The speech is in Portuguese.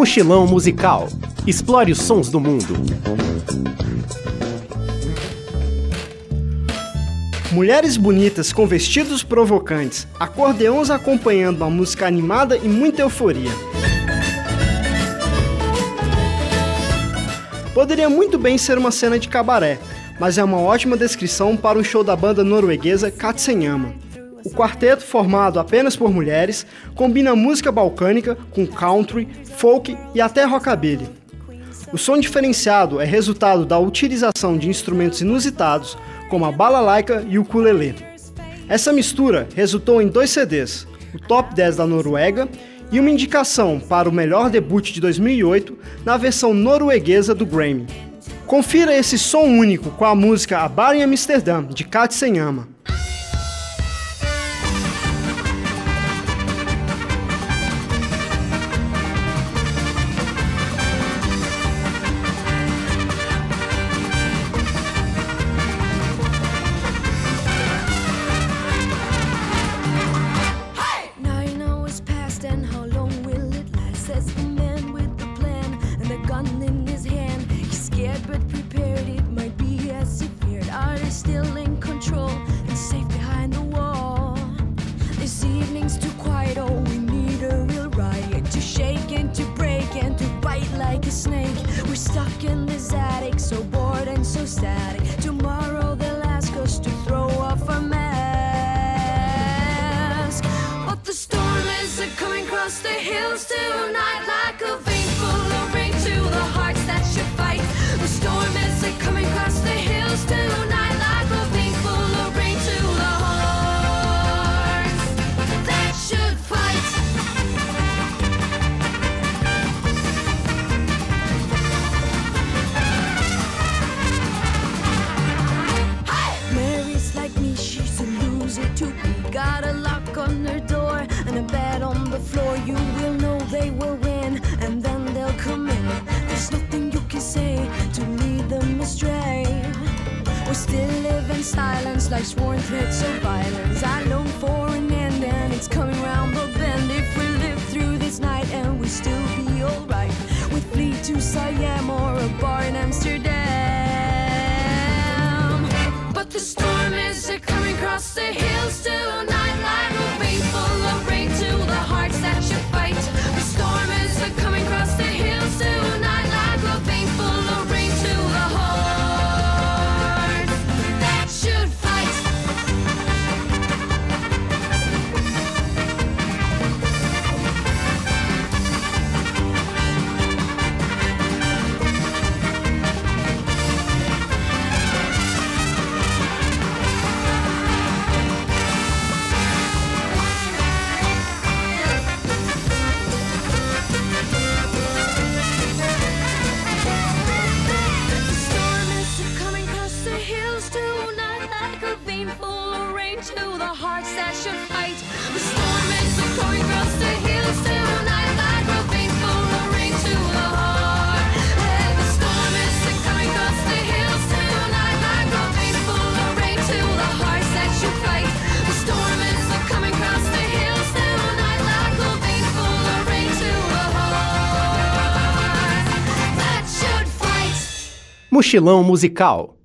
Mochilão musical. Explore os sons do mundo. Mulheres bonitas com vestidos provocantes, acordeões acompanhando uma música animada e muita euforia. Poderia muito bem ser uma cena de cabaré, mas é uma ótima descrição para um show da banda norueguesa Katsenyama. O quarteto, formado apenas por mulheres, combina música balcânica com country, folk e até rockabilly. O som diferenciado é resultado da utilização de instrumentos inusitados, como a balalaica e o ukulele. Essa mistura resultou em dois CDs, o Top 10 da Noruega e uma indicação para o melhor debut de 2008 na versão norueguesa do Grammy. Confira esse som único com a música A Bar em Amsterdã, de Kat in his hand. He's scared but prepared, it might be as he feared. Are they still in control and safe behind the wall? This evening's too quiet, oh, we need a real riot to shake and to break and to bite like a snake. We're stuck in this attic, so bored and so static. Tomorrow they'll ask us to throw off our mask. But the storm is coming across the hills tonight. Sworn threats of violence. I long for an end, and it's coming round the bend. If we live through this night and we still be alright, with flee to Siam or a bar in Amsterdam. But the storm is coming across the hills of rain to the hearts that should fight. The storm is coming the full of rain to the heart. The coming the to the. The coming the tonight full of rain to the heart fight. Mochilão musical.